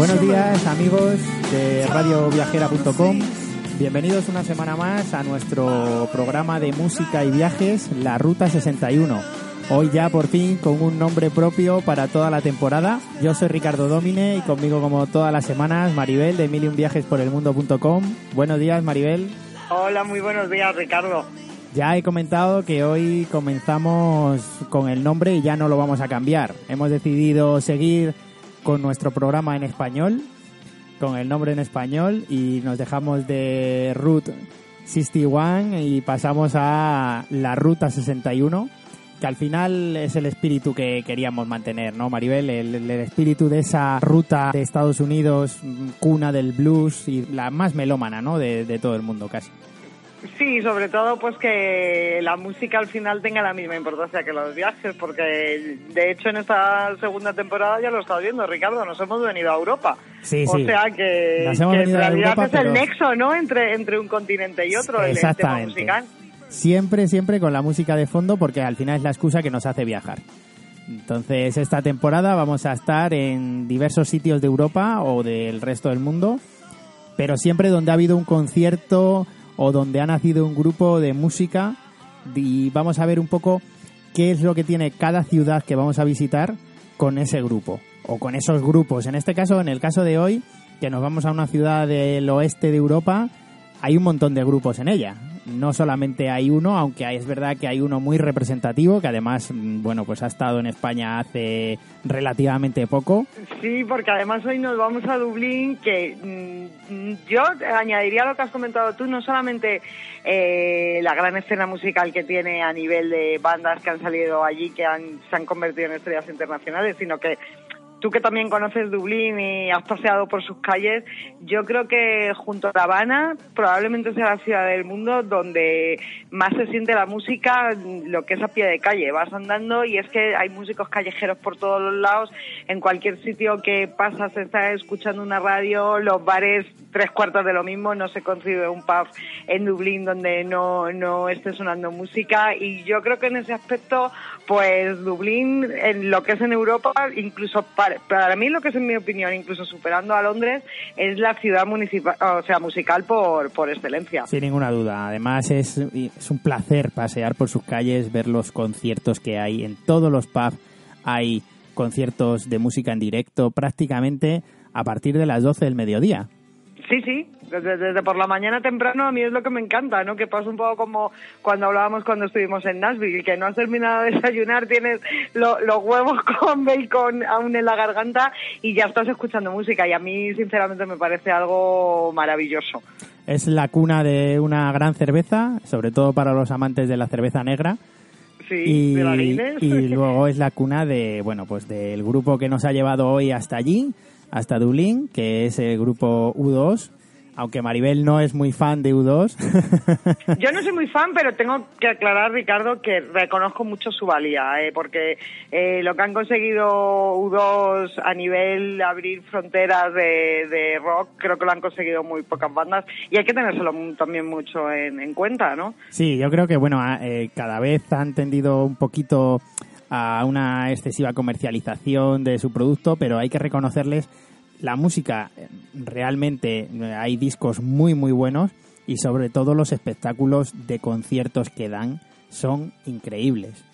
Buenos días amigos de radioviajera.com. Bienvenidos una semana más a nuestro programa de música y viajes, La Ruta 61. Hoy ya por fin con un nombre propio para toda la temporada. Yo soy Ricardo Domine y conmigo como todas las semanas Maribel de millionviajesporelmundo.com. Buenos días Maribel. Hola, muy buenos días Ricardo. Ya he comentado que hoy comenzamos con el nombre y ya no lo vamos a cambiar. Hemos decidido seguir con nuestro programa en español, con el nombre en español y nos dejamos de Route 61 y pasamos a la Ruta 61, que al final es el espíritu que queríamos mantener, ¿no, Maribel? El, espíritu de esa ruta de Estados Unidos, cuna del blues y la más melómana, ¿no? De todo el mundo casi. Sí, sobre todo pues que la música al final tenga la misma importancia que los viajes, porque de hecho en esta segunda temporada ya lo he estado viendo, Ricardo, nos hemos venido a Europa. Sí, o sí. sea que, Nos hemos que en realidad Europa, es el nexo, ¿no? Entre, entre un continente y otro, el- el tema musical. Siempre, siempre con la música de fondo porque al final es la excusa que nos hace viajar. Entonces, esta temporada vamos a estar en diversos sitios de Europa o del resto del mundo, pero siempre donde ha habido un concierto o donde ha nacido un grupo de música y vamos a ver un poco qué es lo que tiene cada ciudad que vamos a visitar con ese grupo o con esos grupos. En este caso, en el caso de hoy, que nos vamos a una ciudad del oeste de Europa, hay un montón de grupos en ella. No solamente hay uno, aunque es verdad que hay uno muy representativo, que además, mm, bueno, pues ha estado en España hace relativamente poco. Sí, porque además hoy nos vamos a Dublín, que mm, yo añadiría lo que has comentado tú, no solamente eh, la gran escena musical que tiene a nivel de bandas que han salido allí, que han, se han convertido en estrellas internacionales, sino que tú que también conoces Dublín y has paseado por sus calles, yo creo que junto a La Habana probablemente sea la ciudad del mundo donde más se siente la música, lo que es a pie de calle. Vas andando y es que hay músicos callejeros por todos los lados, en cualquier sitio que pasas está escuchando una radio, los bares tres cuartos de lo mismo, no se concibe un pub en Dublín donde no, no esté sonando música y yo creo que en ese aspecto pues Dublín en lo que es en Europa incluso para, para mí lo que es en mi opinión incluso superando a Londres es la ciudad municipal o sea musical por, por excelencia Sin ninguna duda. Además es, es un placer pasear por sus calles, ver los conciertos que hay. En todos los pubs hay conciertos de música en directo prácticamente a partir de las 12 del mediodía. Sí, sí, desde, desde por la mañana temprano a mí es lo que me encanta, ¿no? Que pasa un poco como cuando hablábamos cuando estuvimos en Nashville, que no has terminado de desayunar, tienes lo- los huevos con bacon aún en la garganta y ya estás escuchando música y a mí sinceramente me parece algo maravilloso. Es la cuna de una gran cerveza, sobre todo para los amantes de la cerveza negra. Sí, y, de la Guinness. y luego es la cuna de, bueno, pues del grupo que nos ha llevado hoy hasta allí, hasta Dublín, que es el grupo U2. Aunque Maribel no es muy fan de U2. Yo no soy muy fan, pero tengo que aclarar, Ricardo, que reconozco mucho su valía, ¿eh? porque eh, lo que han conseguido U2 a nivel de abrir fronteras de, de rock, creo que lo han conseguido muy pocas bandas y hay que tenérselo también mucho en, en cuenta, ¿no? Sí, yo creo que bueno, eh, cada vez han tendido un poquito a una excesiva comercialización de su producto, pero hay que reconocerles la música. eh, Realmente eh, hay discos muy muy buenos y sobre todo los espectáculos de conciertos que dan son increíbles.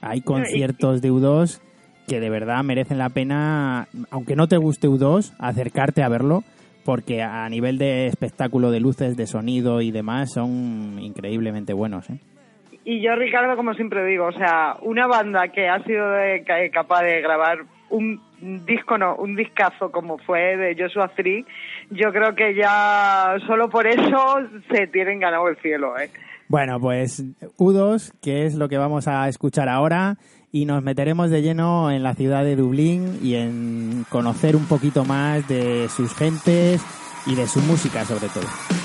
Hay conciertos de U2 que de verdad merecen la pena, aunque no te guste U2, acercarte a verlo, porque a nivel de espectáculo, de luces, de sonido y demás, son increíblemente buenos. ¿eh? Y yo, Ricardo, como siempre digo, o sea, una banda que ha sido capaz de grabar un disco, no, un discazo como fue de Joshua Tree, yo creo que ya solo por eso se tienen ganado el cielo. ¿eh? Bueno, pues U2, que es lo que vamos a escuchar ahora, y nos meteremos de lleno en la ciudad de Dublín y en conocer un poquito más de sus gentes y de su música sobre todo.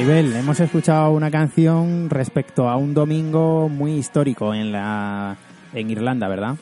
Maribel, hemos escuchado una canción respecto a un domingo muy histórico en la en Irlanda, ¿verdad?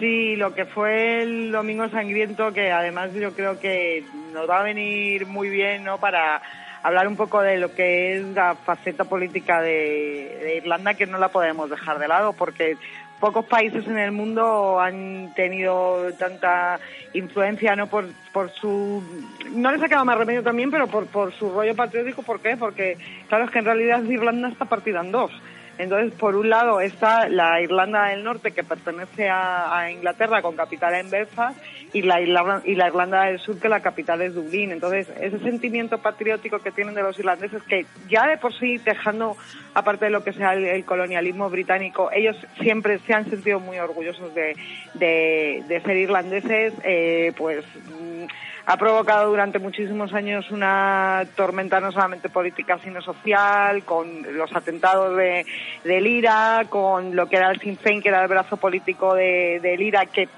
Sí, lo que fue el Domingo Sangriento, que además yo creo que nos va a venir muy bien, ¿no? Para hablar un poco de lo que es la faceta política de, de Irlanda, que no la podemos dejar de lado, porque pocos países en el mundo han tenido tanta influencia no por, por su no les ha quedado más remedio también pero por, por su rollo patriótico ¿por qué? porque claro es que en realidad Irlanda está partida en dos entonces, por un lado está la Irlanda del Norte, que pertenece a, Inglaterra, con capital en Belfast, y la, Irlanda, y la Irlanda del Sur, que la capital es Dublín. Entonces, ese sentimiento patriótico que tienen de los irlandeses, que ya de por sí, dejando aparte de lo que sea el, colonialismo británico, ellos siempre se han sentido muy orgullosos de, de, ser irlandeses, eh, pues ha provocado durante muchísimos años una tormenta no solamente política sino social, con los atentados de, de Lira, con lo que era el Sinn Féin, que era el brazo político de, de Lira, que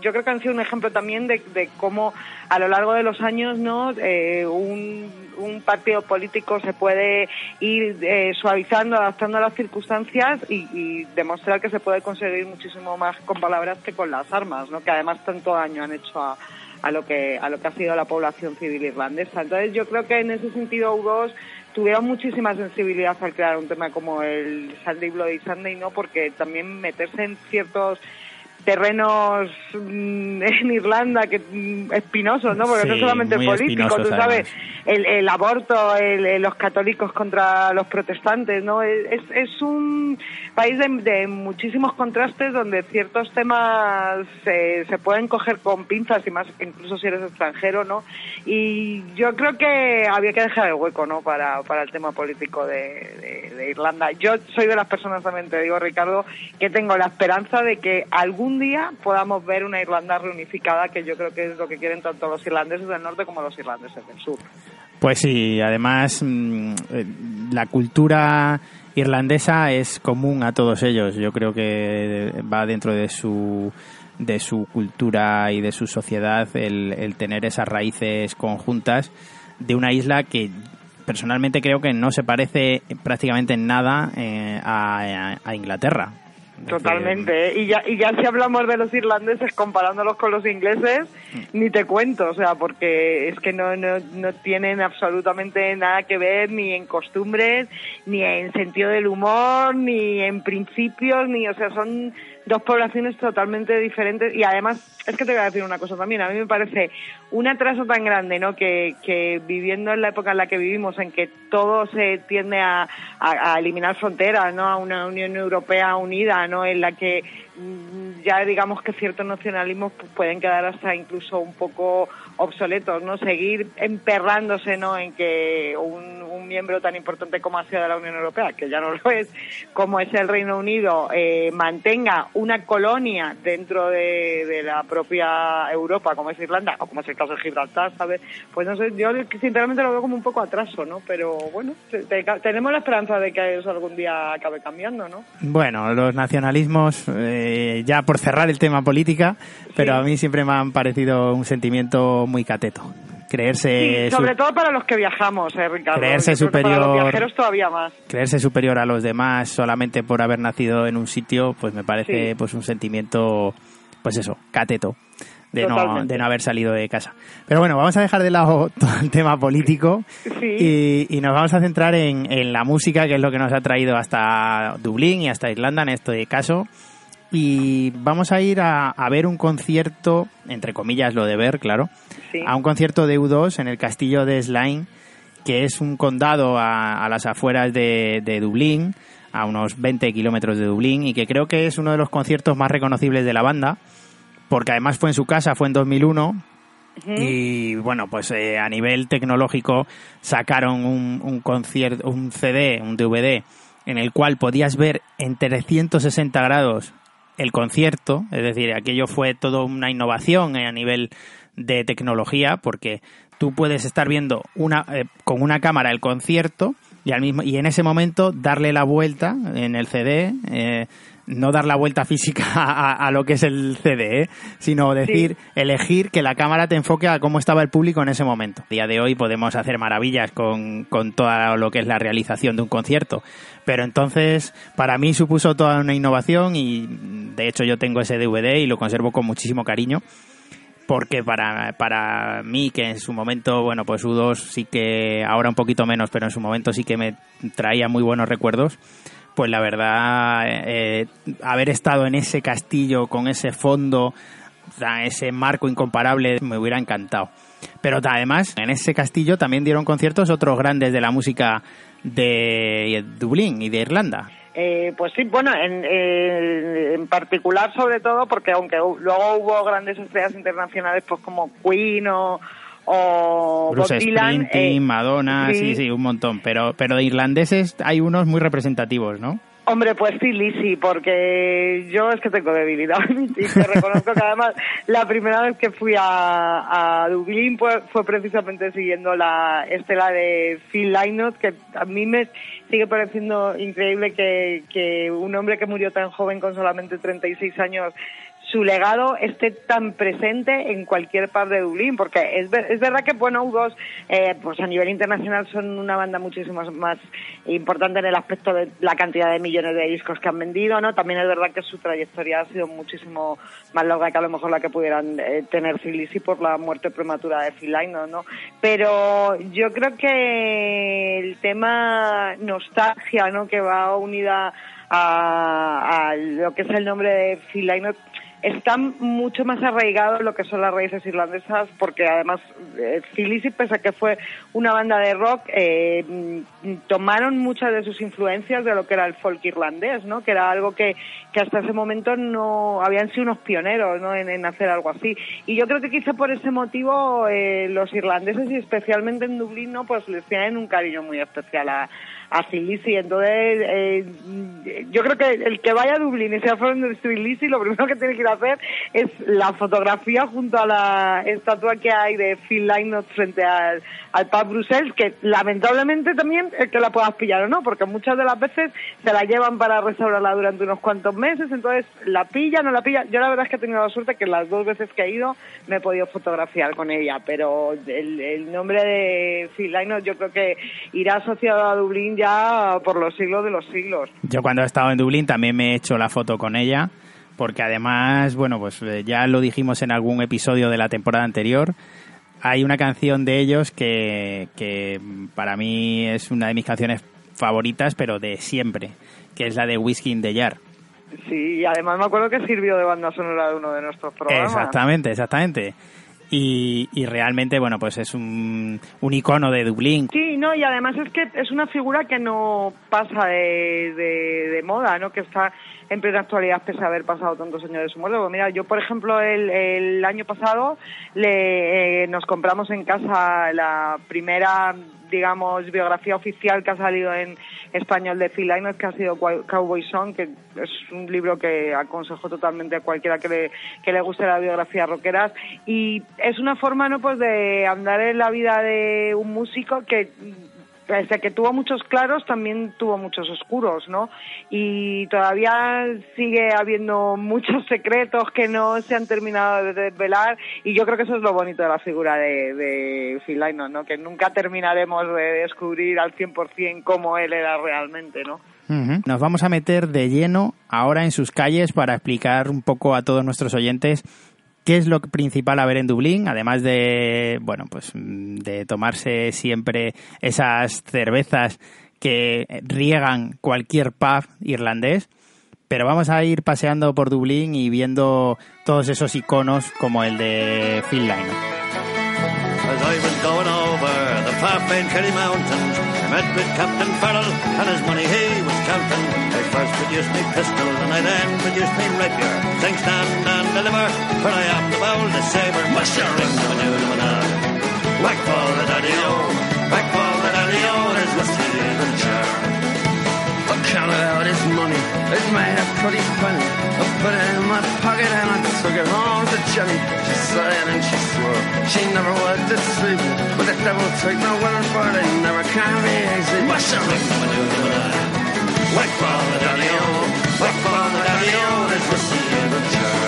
yo creo que han sido un ejemplo también de, de cómo a lo largo de los años no eh, un, un, partido político se puede ir eh, suavizando, adaptando a las circunstancias y, y, demostrar que se puede conseguir muchísimo más con palabras que con las armas, ¿no? que además tanto daño han hecho a, a lo que a lo que ha sido la población civil irlandesa. Entonces yo creo que en ese sentido U2 tuvieron muchísima sensibilidad al crear un tema como el Sunday Bloody Sunday, ¿no? Porque también meterse en ciertos terrenos mm, en Irlanda que mm, espinosos, ¿no? Porque no solamente político, tú sabes, el, el aborto, el, los católicos contra los protestantes, ¿no? Es, es un país de, muchísimos contrastes donde ciertos temas se, se pueden coger con pinzas y más incluso si eres extranjero, ¿no? Y yo creo que había que dejar el hueco, ¿no? Para, para el tema político de, de Irlanda. Yo soy de las personas, también te digo, Ricardo, que tengo la esperanza de que algún día podamos ver una Irlanda reunificada, que yo creo que es lo que quieren tanto los irlandeses del norte como los irlandeses del sur. Pues sí, además mm, eh, la cultura irlandesa es común a todos ellos. Yo creo que va dentro de su de su cultura y de su sociedad el, tener esas raíces conjuntas de una isla que personalmente creo que no se parece prácticamente en nada eh, a, Inglaterra. Totalmente, ¿eh? y ya, y ya si hablamos de los irlandeses comparándolos con los ingleses, ni te cuento, o sea, porque es que no, no, no tienen absolutamente nada que ver ni en costumbres, ni en sentido del humor, ni en principios, ni, o sea, son dos poblaciones totalmente diferentes y además es que te voy a decir una cosa también, a mí me parece un atraso tan grande, ¿no? Que, que viviendo en la época en la que vivimos, en que todo se tiende a, a, eliminar fronteras, ¿no? A una Unión Europea unida, ¿no? En la que mm, ya digamos que ciertos nacionalismos pues, pueden quedar hasta incluso un poco obsoletos, ¿no? Seguir emperrándose, ¿no? En que un, miembro tan importante como ha sido de la Unión Europea, que ya no lo es, como es el Reino Unido, eh, mantenga una colonia dentro de, la propia Europa, como es Irlanda, o como es el caso de Gibraltar, ¿sabes? Pues no sé, yo sinceramente lo veo como un poco atraso, ¿no? Pero bueno, tenemos la esperanza de que eso algún día acabe cambiando, ¿no? Bueno, los nacionalismos, eh, ya por cerrar el tema política, pero a mí siempre me han parecido un sentimiento muy cateto. Creerse. sobre todo para los que viajamos, eh, Ricardo. Creerse superior. Para los viajeros todavía más. Creerse superior a los demás solamente por haber nacido en un sitio, pues me parece pues un sentimiento, pues eso, cateto. De no, de no, haber salido de casa. Pero bueno, vamos a dejar de lado todo el tema político y, y, nos vamos a centrar en, en, la música, que es lo que nos ha traído hasta Dublín y hasta Irlanda en este caso y vamos a ir a, ver un concierto, entre comillas lo de ver, claro, a un concierto de U2 en el castillo de Slime, que es un condado a, las afueras de, Dublín, a unos 20 kilómetros de Dublín, y que creo que es uno de los conciertos más reconocibles de la banda, porque además fue en su casa, fue en 2001, y bueno, pues eh, a nivel tecnológico sacaron un, un concierto, un CD, un DVD, en el cual podías ver en 360 grados el concierto, es decir, aquello fue todo una innovación a nivel de tecnología, porque tú puedes estar viendo una, eh, con una cámara el concierto y, al mismo, y en ese momento darle la vuelta en el CD, eh, no dar la vuelta física a, lo que es el CD, ¿eh? sino decir, elegir que la cámara te enfoque a cómo estaba el público en ese momento. A día de hoy podemos hacer maravillas con, con todo lo que es la realización de un concierto, pero entonces para mí supuso toda una innovación y de hecho yo tengo ese DVD y lo conservo con muchísimo cariño porque para, para mí, que en su momento, bueno, pues U2 sí que, ahora un poquito menos, pero en su momento sí que me traía muy buenos recuerdos, pues la verdad, eh, haber estado en ese castillo con ese fondo, ese marco incomparable, me hubiera encantado. Pero además, en ese castillo también dieron conciertos otros grandes de la música de Dublín y de Irlanda. Eh, pues sí, bueno, en, eh, en, particular sobre todo porque aunque luego hubo grandes estrellas internacionales pues como Queen o, o Bruce eh, Madonna, sí. sí, un montón. Pero, pero de irlandeses hay unos muy representativos, ¿no? Hombre, pues sí, Lisi, porque yo es que tengo debilidad y te reconozco que además la primera vez que fui a, a Dublín fue, fue, precisamente siguiendo la estela de Phil Lynott, que a mí me sigue pareciendo increíble que, que un hombre que murió tan joven con solamente 36 años su legado esté tan presente en cualquier par de Dublín, porque es, es verdad que, bueno, U2, eh, pues a nivel internacional son una banda muchísimo más importante en el aspecto de la cantidad de millones de discos que han vendido, ¿no? También es verdad que su trayectoria ha sido muchísimo más larga que a lo mejor la que pudieran eh, tener Phil por la muerte prematura de Phil Lynott, ¿no? Pero yo creo que el tema nostalgia, ¿no? Que va unida a, a lo que es el nombre de Phil Lynott están mucho más arraigados lo que son las raíces irlandesas, porque además eh, pese a que fue una banda de rock, eh, tomaron muchas de sus influencias de lo que era el folk irlandés, ¿no? Que era algo que, que hasta ese momento no habían sido unos pioneros, ¿no? En, hacer algo así. Y yo creo que quizá por ese motivo eh, los irlandeses y especialmente en Dublín, ¿no? Pues les tienen un cariño muy especial a Así, Lisi. Entonces, eh, yo creo que el que vaya a Dublín y sea de Lisi, lo primero que tiene que ir a hacer es la fotografía junto a la estatua que hay de Phil Lynott frente al, al pub Brussels, que lamentablemente también es que la puedas pillar o no, porque muchas de las veces se la llevan para restaurarla durante unos cuantos meses, entonces la pilla, no la pilla. Yo la verdad es que he tenido la suerte que las dos veces que he ido me he podido fotografiar con ella, pero el, el nombre de Phil Lynott yo creo que irá asociado a Dublín ya por los siglos de los siglos. Yo cuando he estado en Dublín también me he hecho la foto con ella, porque además, bueno, pues eh, ya lo dijimos en algún episodio de la temporada anterior, hay una canción de ellos que, que para mí es una de mis canciones favoritas, pero de siempre, que es la de Whiskey in the Jar. Sí, y además me acuerdo que sirvió de banda sonora de uno de nuestros programas. Exactamente, exactamente. Y, realmente, bueno, pues es un, un, icono de Dublín. Sí, no, y además es que es una figura que no pasa de, de, moda, ¿no? Que está en plena actualidad pese a haber pasado tantos años de su muerte. Pues mira, yo, por ejemplo, el, el año pasado le, eh, nos compramos en casa la primera digamos, biografía oficial que ha salido en español de Phil Lynott, que ha sido Cowboy Song, que es un libro que aconsejo totalmente a cualquiera que le, que le guste la biografía rockeras. Y es una forma, ¿no?, pues de andar en la vida de un músico que pese que tuvo muchos claros, también tuvo muchos oscuros, ¿no? Y todavía sigue habiendo muchos secretos que no se han terminado de desvelar y yo creo que eso es lo bonito de la figura de, de Phil ¿no? Que nunca terminaremos de descubrir al 100% cómo él era realmente, ¿no? Nos vamos a meter de lleno ahora en sus calles para explicar un poco a todos nuestros oyentes ¿Qué es lo principal a ver en Dublín? Además de, bueno, pues de tomarse siempre esas cervezas que riegan cualquier pub irlandés. Pero vamos a ir paseando por Dublín y viendo todos esos iconos como el de Phil. Met with Captain Farrell and his money he was counting. I first produced me pistol and I then produced me rapier. Sing, stand and deliver, for oh. oh, I am the boldest saber. Musher, ring, the manoo, the manoo. Whack ball the daddy-o, whack ball the daddy-o, there's whiskey in the jar counted out his money. It made a pretty penny. To Jenny. She sighed and she swore she never would deceive me. But the devil take no word for it, never can be easy. What's your daddy-o, whack ball the daddy-o, there's whiskey in the jar.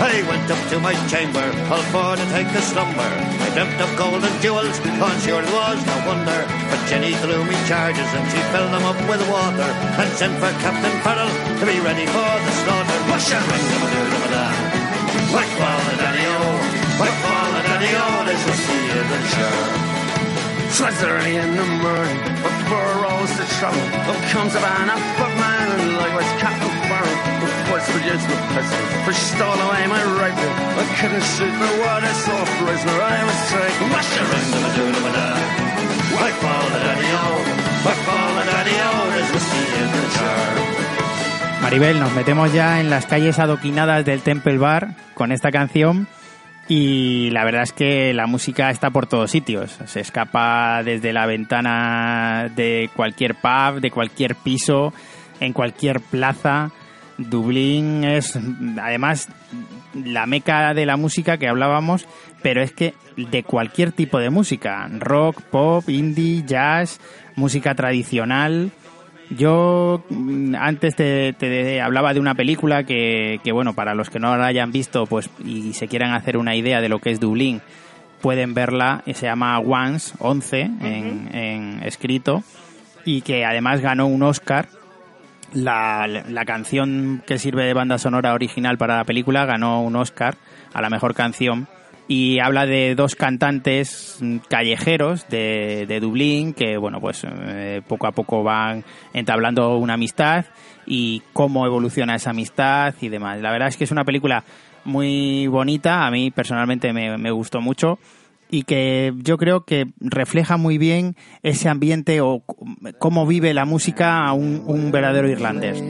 I went up to my chamber, all for to take a slumber. I dreamt of gold and jewels, on sure it was no wonder. But Jenny threw me charges and she filled them up with water and sent for Captain Farrell to be ready for the slaughter. Mush and ring Zakłamy na nią, zakłamy na nią, there's a sea in the jar. Twice early in the morning, a burrows the trouble. Up comes a man, a footman, and likewise Captain Farrell. Of course, we used the pistol, she stole away my rifle. I couldn't shoot the word I saw prisoner, I was taken. Master into the doom of a I followed Daddy O, I followed Daddy O, there's a sea in the jar. Maribel, nos metemos ya en las calles adoquinadas del Temple Bar con esta canción y la verdad es que la música está por todos sitios. Se escapa desde la ventana de cualquier pub, de cualquier piso, en cualquier plaza. Dublín es además la meca de la música que hablábamos, pero es que de cualquier tipo de música, rock, pop, indie, jazz, música tradicional, yo mm, antes te, hablaba de una película que, bueno, para los que no la hayan visto pues y se quieran hacer una idea de lo que es Dublín, pueden verla, se llama Once, 11 en, escrito, y que además ganó un Oscar. La, la canción que sirve de banda sonora original para la película ganó un Oscar a la mejor canción y habla de dos cantantes callejeros de, de Dublín que, bueno, pues eh, poco a poco van entablando una amistad y cómo evoluciona esa amistad y demás. La verdad es que es una película muy bonita, a mí personalmente me, gustó mucho y que yo creo que refleja muy bien ese ambiente o cómo vive la música a un verdadero irlandés.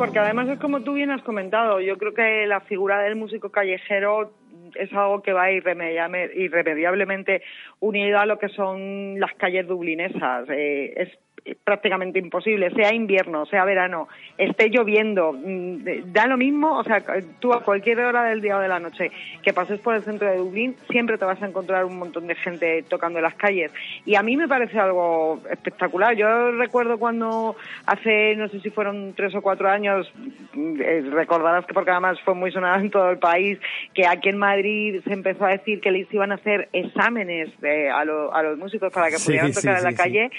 Porque además es como tú bien has comentado, yo creo que la figura del músico callejero es algo que va irremediablemente unido a lo que son las calles dublinesas. Eh, es prácticamente imposible, sea invierno, sea verano, esté lloviendo, mm, da lo mismo, o sea, tú a cualquier hora del día o de la noche que pases por el centro de Dublín, siempre te vas a encontrar un montón de gente tocando en las calles. Y a mí me parece algo espectacular. Yo recuerdo cuando hace, no sé si fueron tres o cuatro años, mm, eh, recordarás que porque además fue muy sonado en todo el país, que aquí en Madrid se empezó a decir que les iban a hacer exámenes a, los músicos para que pudieran tocar en la calle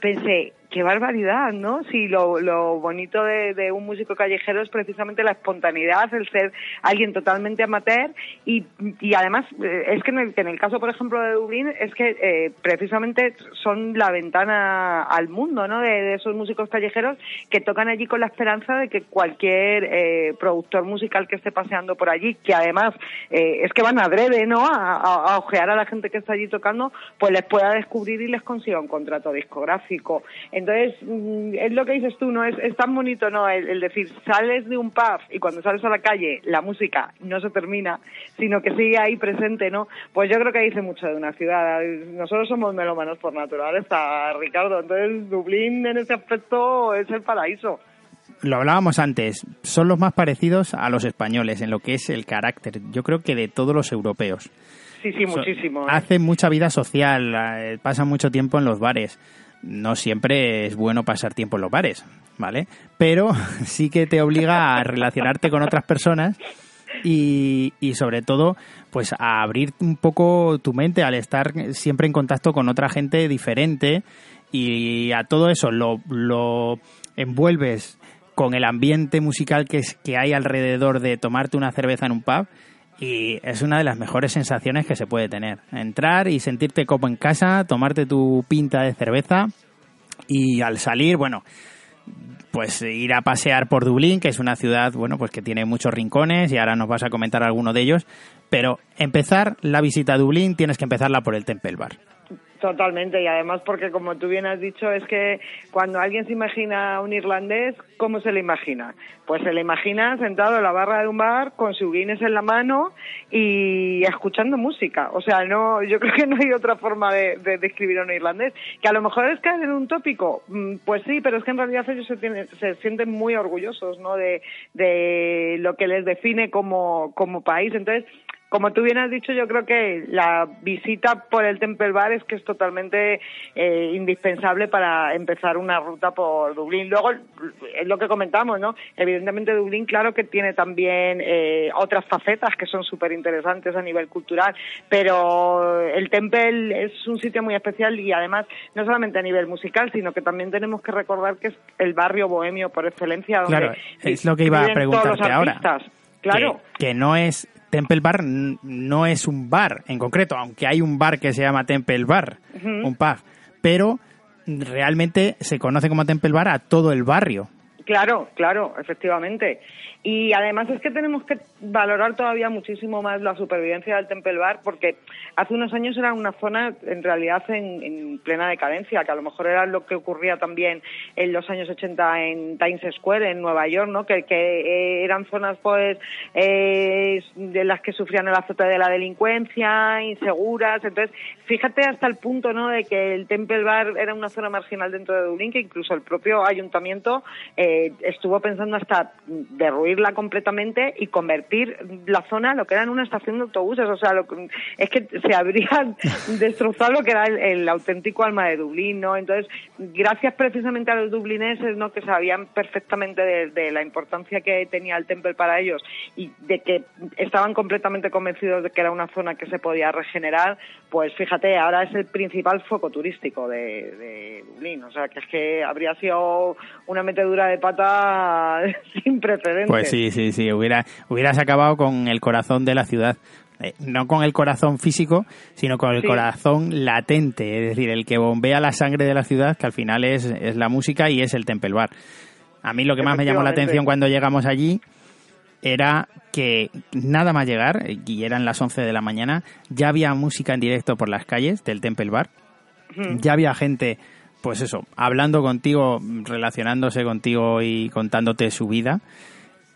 pensé, great. Qué barbaridad, ¿no? Si lo, lo bonito de, un músico callejero es precisamente la espontaneidad, el ser alguien totalmente amateur y, y además eh, es que en, el, en el caso, por ejemplo, de Dublín, es que eh, precisamente son la ventana al mundo, ¿no? De, esos músicos callejeros que tocan allí con la esperanza de que cualquier eh, productor musical que esté paseando por allí, que además es que van a adrede, ¿no? A, a, a, ojear a la gente que está allí tocando, pues les pueda descubrir y les consiga un contrato discográfico. Entonces, mm, es lo que dices tú, ¿no? Es, es tan bonito, ¿no? El, decir, sales de un pub y cuando sales a la calle, la música no se termina, sino que sigue ahí presente, ¿no? Pues yo creo que dice mucho de una ciudad. Nosotros somos melómanos por naturaleza, Ricardo. Entonces, Dublín en ese aspecto es el paraíso lo hablábamos antes, son los más parecidos a los españoles en lo que es el carácter, yo creo que de todos los europeos. Sí, sí, muchísimo. ¿eh? Hacen mucha vida social, eh, pasan mucho tiempo en los bares no siempre es bueno pasar tiempo en los bares, ¿vale? Pero sí que te obliga a relacionarte con otras personas y, y, sobre todo pues a abrir un poco tu mente al estar siempre en contacto con otra gente diferente y a todo eso lo, lo envuelves con el ambiente musical que, que hay alrededor de tomarte una cerveza en un pub y es una de las mejores sensaciones que se puede tener. Entrar y sentirte como en casa, tomarte tu pinta de cerveza y al salir, bueno, pues ir a pasear por Dublín, que es una ciudad, bueno, pues que tiene muchos rincones y ahora nos vas a comentar alguno de ellos, pero empezar la visita a Dublín tienes que empezarla por el Temple Bar. Totalmente, y además porque como tú bien has dicho, es que cuando alguien se imagina un irlandés, ¿cómo se le imagina? Pues se le imagina sentado en la barra de un bar con su Guinness en la mano y escuchando música. O sea, no, yo creo que no hay otra forma de, describir a un irlandés. Que a lo mejor es caer en un tópico, mm, pues sí, pero es que en realidad ellos se, se sienten muy orgullosos, ¿no? De, de lo que les define como, como país. Entonces, como tú bien has dicho, yo creo que la visita por el Temple Bar es que es totalmente eh, indispensable para empezar una ruta por Dublín. Luego, es lo que comentamos, ¿no? Evidentemente Dublín, claro que tiene también eh, otras facetas que son súper interesantes a nivel cultural, pero el Temple es un sitio muy especial y además no solamente a nivel musical, sino que también tenemos que recordar que es el barrio bohemio por excelencia. Donde claro, es lo que iba a preguntarte ahora. Claro. que no es Temple Bar no es un bar en concreto, aunque hay un bar que se llama Temple Bar, un pub, pero realmente se conoce como Temple Bar a todo el barrio. Claro, claro, efectivamente. Y además es que tenemos que valorar todavía muchísimo más la supervivencia del Temple Bar porque hace unos años era una zona en realidad en, plena decadencia, que a lo mejor era lo que ocurría también en los años 80 en Times Square, en Nueva York, ¿no? que, eh, eran zonas pues eh, de las que sufrían el azote de la delincuencia, inseguras. Entonces, fíjate hasta el punto ¿no? de que el Temple Bar era una zona marginal dentro de Dublín, que incluso el propio ayuntamiento eh, estuvo pensando hasta derruir completamente y convertir la zona lo que era en una estación de autobuses. O sea, es que se habría destrozado lo que era el, auténtico alma de Dublín, ¿no? Entonces, gracias precisamente a los dublineses, ¿no? Que sabían perfectamente de, la importancia que tenía el Temple para ellos y de que estaban completamente convencidos de que era una zona que se podía regenerar, pues fíjate, ahora es el principal foco turístico de, de Dublín. O sea, que es que habría sido una metedura de pata sin precedentes. Pues sí, sí, sí, hubiera, hubieras acabado con el corazón de la ciudad. Eh, no con el corazón físico, sino con el corazón latente, es decir, el que bombea la sangre de la ciudad, que al final es, es la música y es el Temple Bar. A mí lo que más me llamó la atención cuando llegamos allí era que nada más llegar, y eran las 11 de la mañana, ya había música en directo por las calles del Temple Bar, ya había gente, pues eso, hablando contigo, relacionándose contigo y contándote su vida.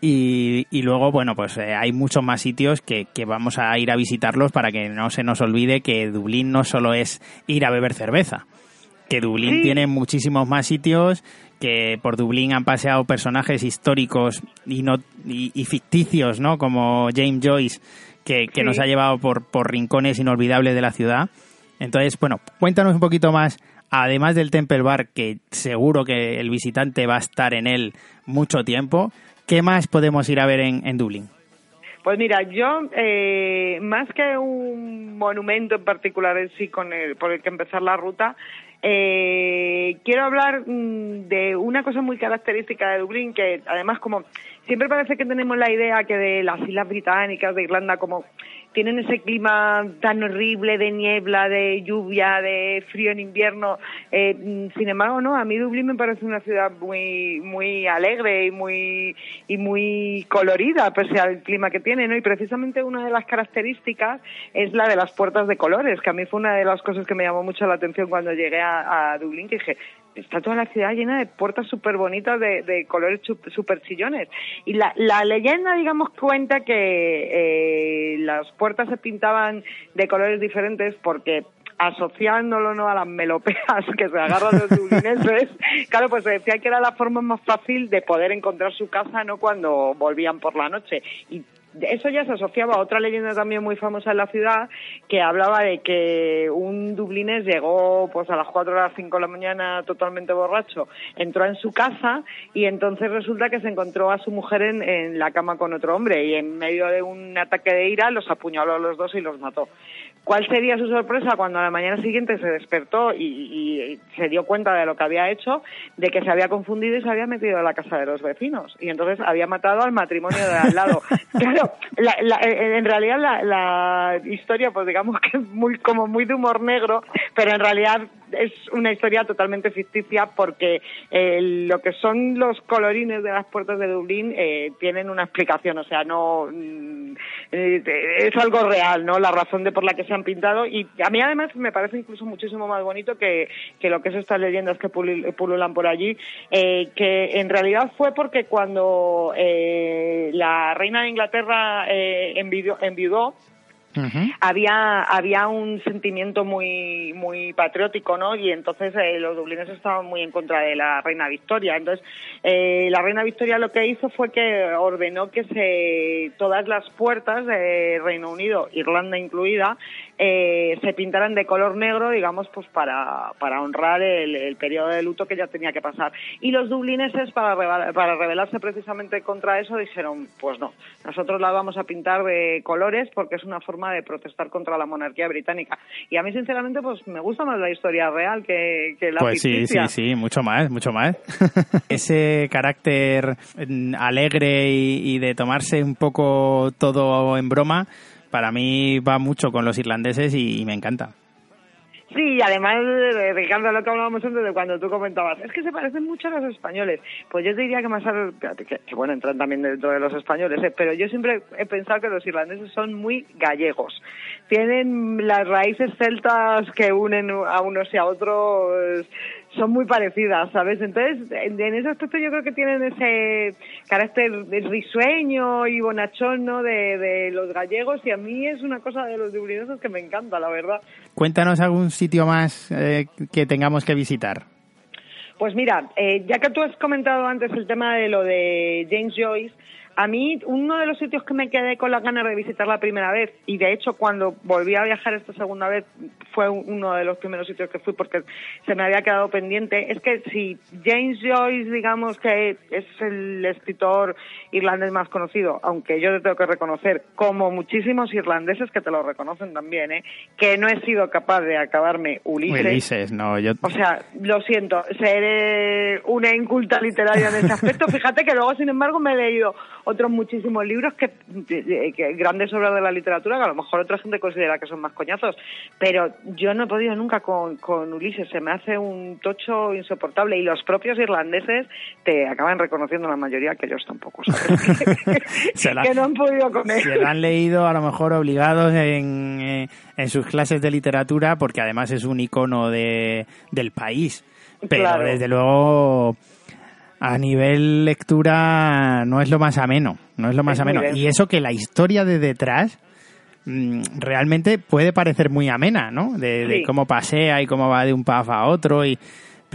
Y, luego, bueno, pues eh, hay muchos más sitios que, vamos a ir a visitarlos para que no se nos olvide que Dublín no solo es ir a beber cerveza, que Dublín tiene muchísimos más sitios, que por Dublín han paseado personajes históricos y, no, y, ficticios, ¿no? Como James Joyce, que, nos ha llevado por, por rincones inolvidables de la ciudad. Entonces, bueno, cuéntanos un poquito más además del Temple Bar, que seguro que el visitante va a estar en él mucho tiempo, ¿Qué más podemos ir a ver en, en Dublín? Pues mira, yo eh, más que un monumento en particular en sí con el, por el que empezar la ruta, eh, quiero hablar mm, de una cosa muy característica de Dublín, que además como siempre parece que tenemos la idea que de las Islas Británicas, de Irlanda, como tienen ese clima tan horrible de niebla, de lluvia, de frío en invierno. Eh, sin embargo, no, a mí Dublín me parece una ciudad muy muy alegre y muy y muy colorida, pese al clima que tiene, ¿no? Y precisamente una de las características es la de las puertas de colores, que a mí fue una de las cosas que me llamó mucho la atención cuando llegué a, a Dublín, que dije, está toda la ciudad llena de puertas súper bonitas de, de, colores súper chillones. Y la, la, leyenda, digamos, cuenta que eh, las puertas se pintaban de colores diferentes porque asociándolo no a las melopeas que se agarran los dublineses, claro, pues se decía que era la forma más fácil de poder encontrar su casa, ¿no? Cuando volvían por la noche. Y eso ya se asociaba a otra leyenda también muy famosa en la ciudad que hablaba de que un dublinés llegó pues a las 4 o las 5 de la mañana totalmente borracho, entró en su casa y entonces resulta que se encontró a su mujer en, en la cama con otro hombre y en medio de un ataque de ira los apuñaló a los dos y los mató. ¿Cuál sería su sorpresa cuando a la mañana siguiente se despertó y, y, se dio cuenta de lo que había hecho, de que se había confundido y se había metido en la casa de los vecinos? Y entonces había matado al matrimonio de al lado. claro, la, la, en realidad la, la, historia, pues digamos que es muy, como muy de humor negro, pero en realidad es una historia totalmente ficticia porque eh, lo que son los colorines de las puertas de Dublín eh, tienen una explicación, o sea, no mm, eh, es algo real, ¿no? La razón de por la que se han pintado y a mí además me parece incluso muchísimo más bonito que, que lo que es estas leyendas que pululan por allí, eh, que en realidad fue porque cuando eh, la reina de Inglaterra eh, envidió, enviudó había había un sentimiento muy muy patriótico no y entonces eh, los dublineses estaban muy en contra de la reina Victoria. Entonces eh, la reina Victoria lo que hizo fue que ordenó que se todas las puertas de Reino Unido Irlanda incluida eh, se pintaran de color negro, digamos, pues para, para honrar el, el, periodo de luto que ya tenía que pasar. Y los dublineses, para, para rebelarse precisamente contra eso, dijeron, pues no, nosotros la vamos a pintar de colores porque es una forma de protestar contra la monarquía británica. Y a mí, sinceramente, pues me gusta más la historia real que, que la Pues ficticia. sí, sí, sí, mucho más, mucho más. Ese carácter mm, alegre y, y de tomarse un poco todo en broma, para mí va mucho con los irlandeses y, me encanta. Sí, y además, Ricardo, lo que hablábamos antes de cuando tú comentabas, es que se parecen mucho a los españoles. Pues yo te diría que más, que, que bueno, entran también dentro de los españoles, ¿eh? pero yo siempre he pensado que los irlandeses son muy gallegos. Tienen las raíces celtas que unen a unos y a otros son muy parecidas, ¿sabes? Entonces, en, ese aspecto yo creo que tienen ese carácter risueño y bonachón, ¿no? De, de los gallegos y a mí es una cosa de los dublineses que me encanta, la verdad. Cuéntanos algún sitio más eh, que tengamos que visitar. Pues mira, eh, ya que tú has comentado antes el tema de lo de James Joyce, a mí uno de los sitios que me quedé con las ganas de visitar la primera vez y de hecho cuando volví a viajar esta segunda vez fue uno de los primeros sitios que fui porque se me había quedado pendiente. Es que si James Joyce digamos que es el escritor irlandés más conocido aunque yo te tengo que reconocer como muchísimos irlandeses que te lo reconocen también ¿eh? que no he sido capaz de acabarme Ulises, Ulises no, yo... o sea lo siento seré una inculta literaria en ese aspecto. Fíjate que luego sin embargo me he leído otros muchísimos libros que, que, grandes obras de la literatura que a lo mejor otra gente considera que son más coñazos, pero yo no he podido nunca con, con Ulises, se me hace un tocho insoportable. Y los propios irlandeses te acaban reconociendo la mayoría que ellos tampoco saben la, que no han podido con él. Se la han leído a lo mejor obligados en, eh, en sus clases de literatura porque además es un icono de, del país, pero Claro. desde luego a nivel lectura no es lo más ameno, no es lo más Es ameno. Y eso que la historia de detrás mm, realmente puede parecer muy amena, ¿no? De, de cómo pasea y cómo va de un pub a otro y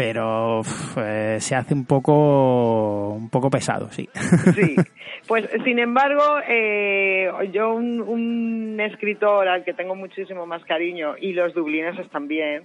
pero eh, se hace un poco un poco pesado, sí. Sí, pues sin embargo, eh, yo un, escritor al que tengo muchísimo más cariño y los dublineses también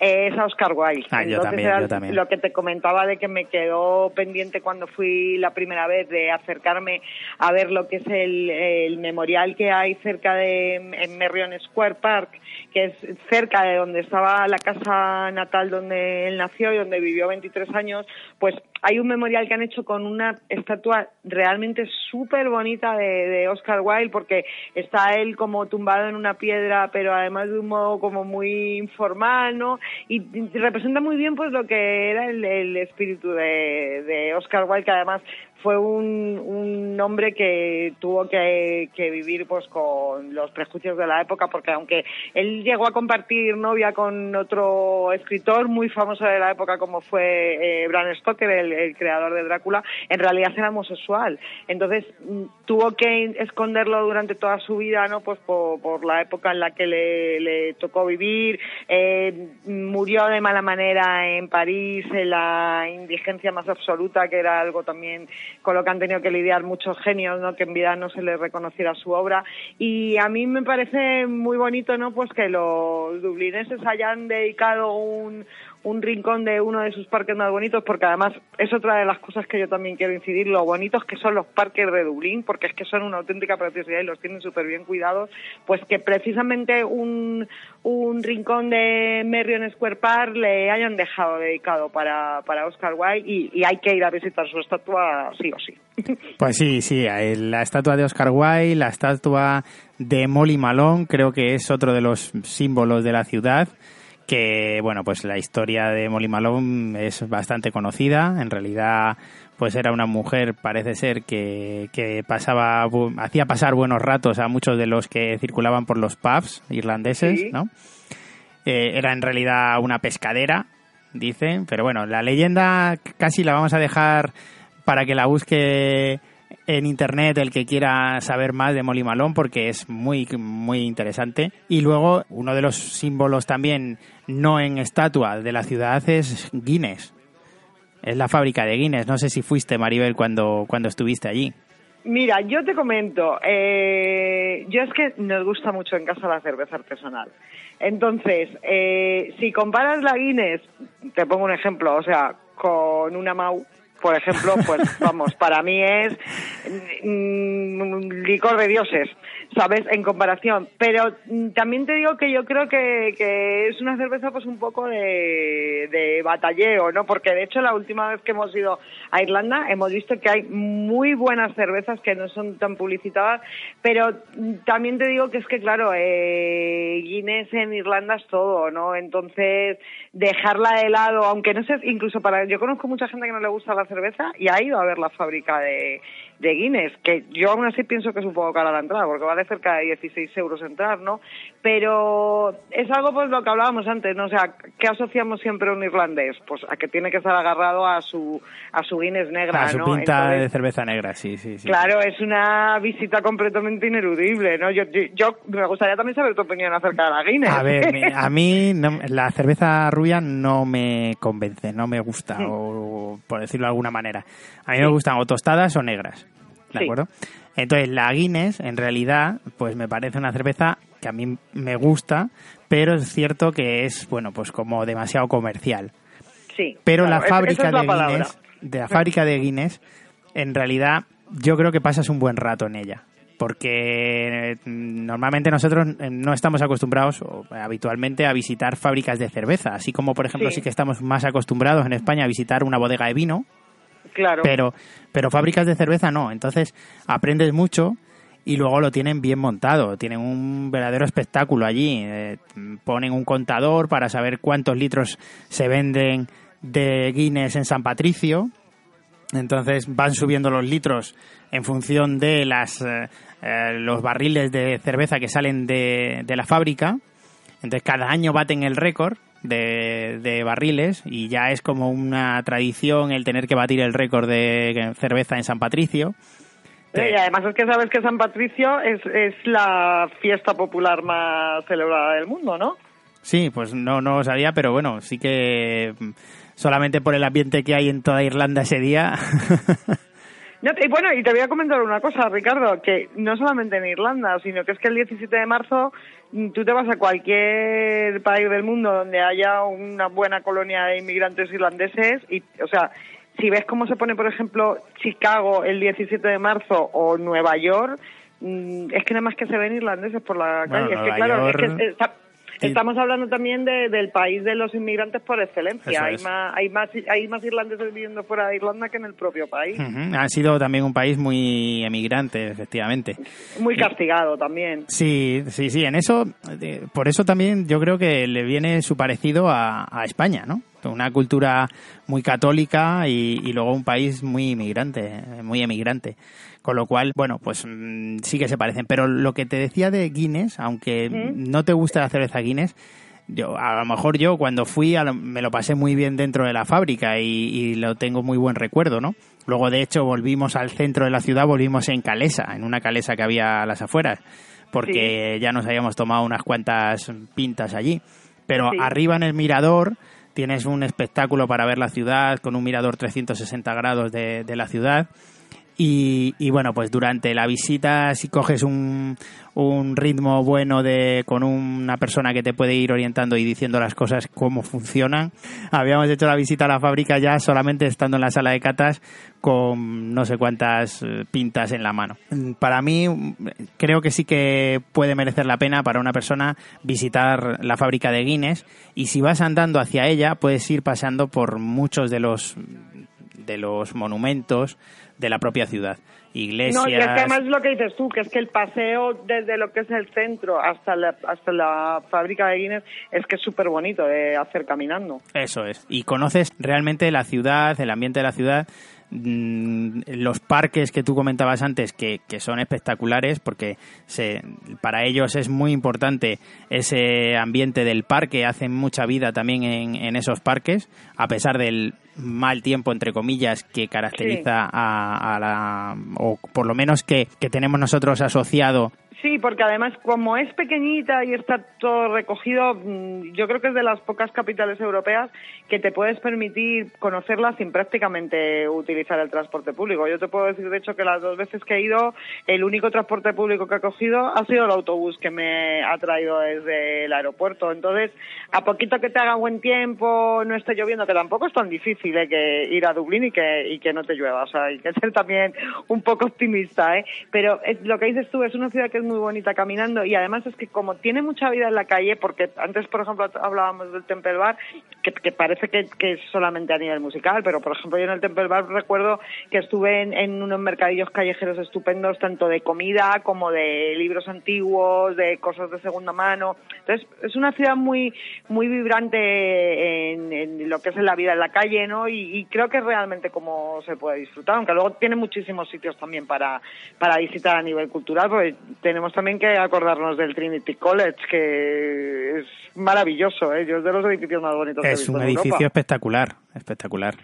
es Oscar Wilde. Ah, yo también, yo también. Lo que te comentaba de que me quedó pendiente cuando fui la primera vez de acercarme a ver lo que es el, el memorial que hay cerca de en Merrion Square Park, es cerca de donde estaba la casa natal donde él nació y donde vivió 23 años, pues hay un memorial que han hecho con una estatua realmente súper bonita de, Oscar Wilde porque está él como tumbado en una piedra pero además de un modo como muy informal, ¿no? Y, representa muy bien pues lo que era el, espíritu de, de Oscar Wilde que además fue un, un hombre que tuvo que, vivir pues con los prejuicios de la época porque aunque él llegó a compartir novia con otro escritor muy famoso de la época como fue eh, Bram Stoker el, creador de Drácula en realidad era homosexual. Entonces mm, tuvo que esconderlo durante toda su vida no pues por, la época en la que le, le tocó vivir. Eh, murió de mala manera en París en la indigencia más absoluta que era algo también con lo que han tenido que lidiar muchos genios, ¿no? Que en vida no se les reconociera su obra. Y a mí me parece muy bonito, ¿no? Pues que los dublineses hayan dedicado un, un rincón de uno de sus parques más bonitos, porque además es otra de las cosas que yo también quiero incidir, lo bonitos que son los parques de Dublín, porque es que son una auténtica preciosidad y los tienen súper bien cuidados, pues que precisamente un, un rincón de Merrion Square Park le hayan dejado dedicado para, para Oscar Wilde y, y hay que ir a visitar su estatua sí o sí. Pues sí, sí, la estatua de Oscar Wilde, la estatua de Molly Malone, creo que es otro de los símbolos de la ciudad que bueno, pues la historia de Molly Malone es bastante conocida. En realidad, pues era una mujer, parece ser, que, que pasaba, hacía pasar buenos ratos a muchos de los que circulaban por los pubs irlandeses, ¿no? Eh, era en realidad una pescadera, dicen, pero bueno, la leyenda casi la vamos a dejar para que la busque en internet el que quiera saber más de Molly Malone porque es muy muy interesante y luego uno de los símbolos también no en estatua de la ciudad es Guinness. Es la fábrica de Guinness. No sé si fuiste Maribel cuando cuando estuviste allí. Mira, yo te comento, eh, yo es que nos gusta mucho en casa la cerveza artesanal. Entonces, eh, si comparas la Guinness, te pongo un ejemplo, o sea, con una Mau, por ejemplo, pues vamos, para mí es mm, licor de dioses, ¿sabes? En comparación. Pero mm, también te digo que yo creo que, que es una cerveza pues un poco de, de batalleo, ¿no? Porque de hecho la última vez que hemos ido a Irlanda hemos visto que hay muy buenas cervezas que no son tan publicitadas, pero mm, también te digo que es que, claro, eh, Guinness en Irlanda es todo, ¿no? Entonces, dejarla de lado, aunque no sé, incluso para... Yo conozco mucha gente que no le gusta la cerveza y ha ido a ver la fábrica de, de Guinness, que yo aún así pienso que es un poco cara la entrada, porque vale cerca de 16 euros entrar, ¿no? Pero es algo pues lo que hablábamos antes, ¿no? O sea, ¿qué asociamos siempre a un irlandés? Pues a que tiene que estar agarrado a su, a su Guinness negra, a su pinta de cerveza negra, sí, sí, sí. Claro, es una visita completamente inerudible, ¿no? Yo, yo, me gustaría también saber tu opinión acerca de la Guinness. A ver, a mí la cerveza rubia no me convence, no me gusta, o por decirlo de alguna manera. A mí me gustan o tostadas o negras. ¿De acuerdo? Entonces, la Guinness, en realidad, pues me parece una cerveza que a mí me gusta, pero es cierto que es, bueno, pues como demasiado comercial. Sí. Pero la fábrica de Guinness, de la fábrica de Guinness, en realidad, yo creo que pasas un buen rato en ella. Porque mm, normalmente nosotros eh, no estamos acostumbrados habitualmente a visitar fábricas de cerveza, así como por ejemplo sí que estamos más acostumbrados en España a visitar una bodega de vino, Claro. Pero, pero fábricas de cerveza no. Entonces aprendes mucho y luego lo tienen bien montado. Tienen un verdadero espectáculo allí. Eh, ponen un contador para saber cuántos litros se venden de Guinness en San Patricio. Entonces van subiendo los litros en función de las eh, eh, los barriles de cerveza que salen de, de la fábrica. Entonces cada año baten el récord de, barriles y ya es como una tradición el tener que batir el récord de cerveza en San Patricio. y además es que sabes que San Patricio es, es la fiesta popular más celebrada del mundo, ¿no? Sí, pues no, no lo sabía, pero bueno, sí que solamente por el ambiente que hay en toda Irlanda ese día. y bueno, y te voy a comentar una cosa, Ricardo, que no solamente en Irlanda, sino que es que el 17 de marzo mm, tú te vas a cualquier país del mundo donde haya una buena colonia de inmigrantes irlandeses y, o sea, si ves cómo se pone, por ejemplo, Chicago el 17 de marzo o Nueva York, mm, es que nada más que se ven irlandeses por la calle. es que, claro, es que Estamos hablando también de, del país de los inmigrantes por excelencia. Hay más, hay más, hay más irlandeses viviendo fuera de Irlanda que en el propio país. Ha sido también un país muy emigrante, efectivamente. Muy castigado también. Sí, sí, sí. En eso, por eso también yo creo que le viene su parecido a, a España, ¿no? Una cultura muy católica y, y luego un país muy inmigrante, muy emigrante. Con lo cual, bueno, pues mm, sí que se parecen. Pero lo que te decía de Guinness, aunque no te gusta la cerveza Guinness, yo, a lo mejor yo cuando fui me lo pasé muy bien dentro de la fábrica y, lo tengo muy buen recuerdo, ¿no? Luego, de hecho, volvimos al centro de la ciudad, volvimos en Calesa, en una calesa que había a las afueras, porque ya nos habíamos tomado unas cuantas pintas allí. Pero arriba en el mirador tienes un espectáculo para ver la ciudad, con un mirador 360 grados de, de la ciudad y, bueno, pues durante la visita, si coges un, un ritmo bueno de con una persona que te puede ir orientando y diciendo las cosas cómo funcionan, habíamos hecho la visita a la fábrica ya solamente estando en la sala de catas con no sé cuántas eh, pintas en la mano. Para mí, creo que sí que puede merecer la pena para una persona visitar la fábrica de Guinness y si vas andando hacia ella puedes ir pasando por muchos de los de los monumentos de la propia ciudad. Iglesias. No, y es que además lo que dices tú, que es que el paseo desde lo que es el centro hasta la, hasta la fábrica de Guinness es que es súper bonito de hacer caminando. Eso es. Y conoces realmente la ciudad, el ambiente de la ciudad los parques que tú comentabas antes, que, que son espectaculares, porque se, para ellos es muy importante ese ambiente del parque, hacen mucha vida también en, en esos parques, a pesar del mal tiempo, entre comillas, que caracteriza a, a, la, o por lo menos que, que tenemos nosotros asociado Sí, porque además como es pequeñita y está todo recogido, mm, yo creo que es de las pocas capitales europeas que te puedes permitir conocerla sin prácticamente utilizar el transporte público. Yo te puedo decir, de hecho, que las dos veces que he ido, el único transporte público que he cogido ha sido el autobús que me ha traído desde el aeropuerto. Entonces, a poquito que te haga buen tiempo, no esté lloviendo, que tampoco es tan difícil ¿eh? que ir a Dublín y que, y que no te llueva. O sea, hay que ser también un poco optimista, ¿eh? Pero es, lo que dices tú, es una ciudad que es muy bonita caminando y además es que como tiene mucha vida en la calle, porque antes, por ejemplo, hablábamos del Temple Bar, que, parece que, es solamente a nivel musical, pero por ejemplo yo en el Temple Bar recuerdo que estuve en, unos mercadillos callejeros estupendos, tanto de comida como de libros antiguos, de cosas de segunda mano. Entonces es una ciudad muy muy vibrante en, lo que es la vida en la calle, ¿no? Y, creo que realmente como se puede disfrutar, aunque luego tiene muchísimos sitios también para, para visitar a nivel cultural, porque tenemos también que acordarnos del Trinity College, que es maravilloso, ¿eh? Yo es de los edificios más bonitos es Es un edificio espectacular, espectacular.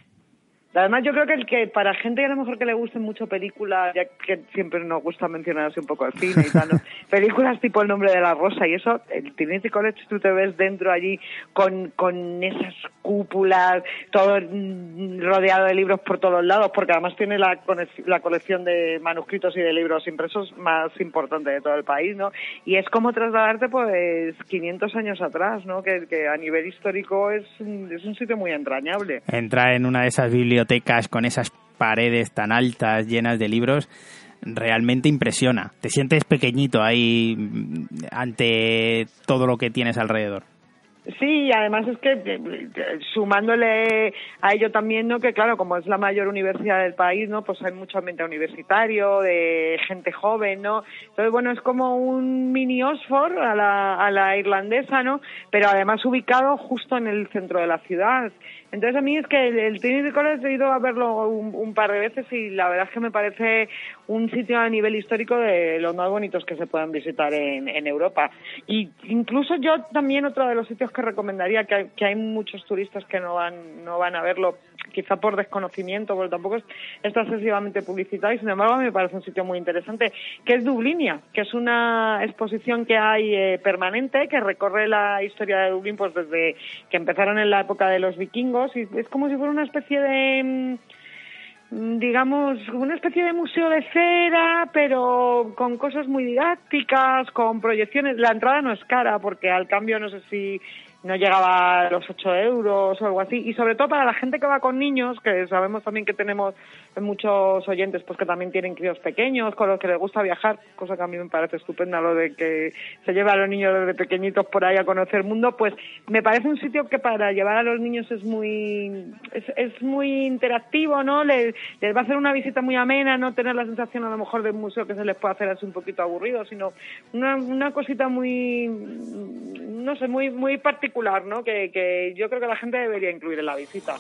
Además, yo creo que el que para gente que a lo mejor que le gusten mucho películas, ya que siempre nos gusta mencionar así un poco el cine y tal, películas tipo El nombre de la rosa y eso, el Trinity College tú te ves dentro allí con, con esas cúpulas, todo rodeado de libros por todos lados, porque además tiene la, la colección de manuscritos y de libros impresos más importante de todo el país, ¿no? Y es como trasladarte pues 500 años atrás, ¿no? Que, que a nivel histórico es, es un sitio muy entrañable. Entra en una de esas bibliotecas bibliotecas con esas paredes tan altas llenas de libros realmente impresiona. Te sientes pequeñito ahí mm, ante todo lo que tienes alrededor. Sí, además es que sumándole a ello también, ¿no? Que claro, como es la mayor universidad del país, ¿no? Pues hay mucho ambiente universitario, de gente joven, ¿no? Entonces, bueno, es como un mini Oxford a la, a la irlandesa, ¿no? Pero además ubicado justo en el centro de la ciudad. Entonces a mí es que el, Trinity College he ido a verlo un, par de veces y la verdad es que me parece un sitio a nivel histórico de los más bonitos que se puedan visitar en, Europa. Y incluso yo también otro de los sitios que recomendaría, que hay, muchos turistas que no van, no van a verlo, quizá por desconocimiento, porque tampoco está excesivamente publicitado y sin embargo me parece un sitio muy interesante, que es Dublinia, que es una exposición que hay eh, permanente que recorre la historia de Dublín pues desde que empezaron en la época de los vikingos es como si fuera una especie de mm, digamos, una especie de museo de cera, pero con cosas muy didácticas, con proyecciones. La entrada no es cara, porque al cambio no sé si no llegaba a los 8 euros o algo así. Y sobre todo para la gente que va con niños, que sabemos también que tenemos muchos oyentes pues que también tienen críos pequeños, con los que les gusta viajar, cosa que a mí me parece estupenda lo de que se lleve a los niños desde pequeñitos por ahí a conocer el mundo, pues me parece un sitio que para llevar a los niños es muy es, es muy interactivo, ¿no? Les, les va a hacer una visita muy amena, no tener la sensación a lo mejor de un museo que se les puede hacer así un poquito aburrido, sino una, una cosita muy no sé, muy muy particular ¿no? Que, que yo creo que la gente debería incluir en la visita.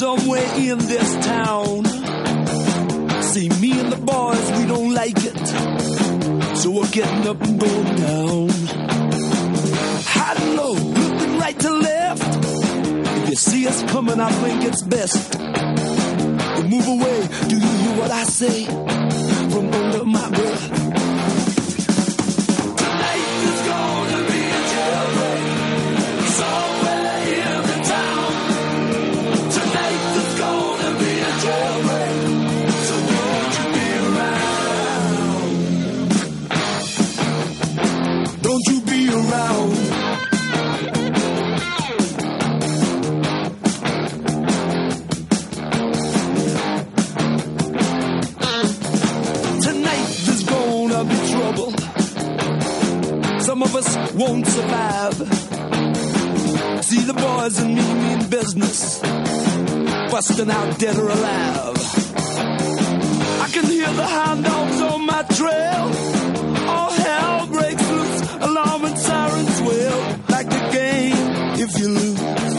Somewhere in this town. See, me So we're getting up and going down. High and low, looking right to left. If you see us coming, I think it's best to move away. Do you hear what I say? From under my breath. Won't survive. See the boys and me mean business, busting out dead or alive. I can hear the hound dogs on my trail. All hell breaks loose, alarm and sirens wail. Like the game, if you lose,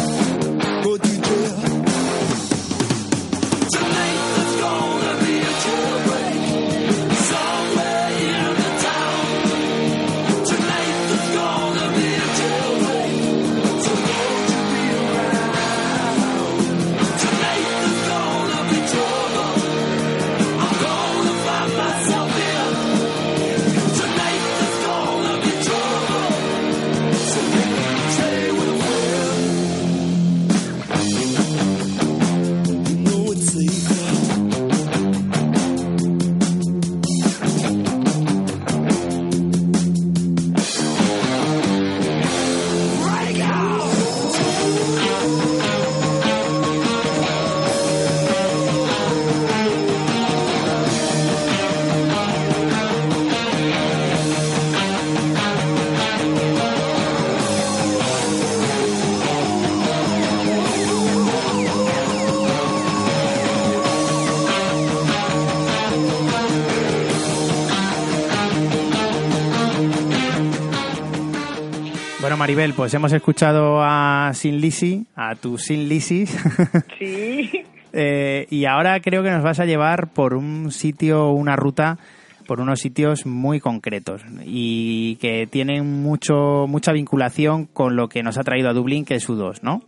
Maribel, pues hemos escuchado a Sin Lisi, a tu Sin Lisi, Sí. eh, y ahora creo que nos vas a llevar por un sitio, una ruta, por unos sitios muy concretos y que tienen mucho mucha vinculación con lo que nos ha traído a Dublín, que es U2, ¿no?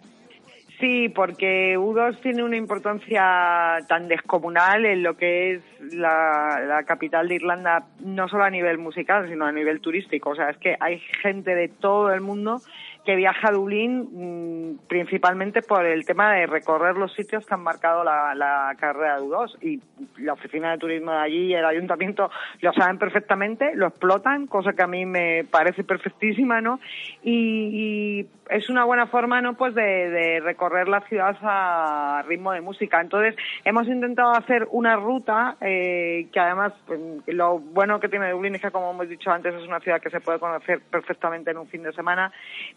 Sí, porque U2 tiene una importancia tan descomunal en lo que es la, la capital de Irlanda, no solo a nivel musical, sino a nivel turístico. O sea, es que hay gente de todo el mundo que viaja a Dublín mm, principalmente por el tema de recorrer los sitios que han marcado la, la carrera de U2 y la oficina de turismo de allí y el ayuntamiento lo saben perfectamente, lo explotan, cosa que a mí me parece perfectísima, ¿no? Y, es una buena forma, ¿no? Pues de, de recorrer la ciudad a ritmo de música. Entonces hemos intentado hacer una ruta eh, que además pues, lo bueno que tiene Dublín es que como hemos dicho antes es una ciudad que se puede conocer perfectamente en un fin de semana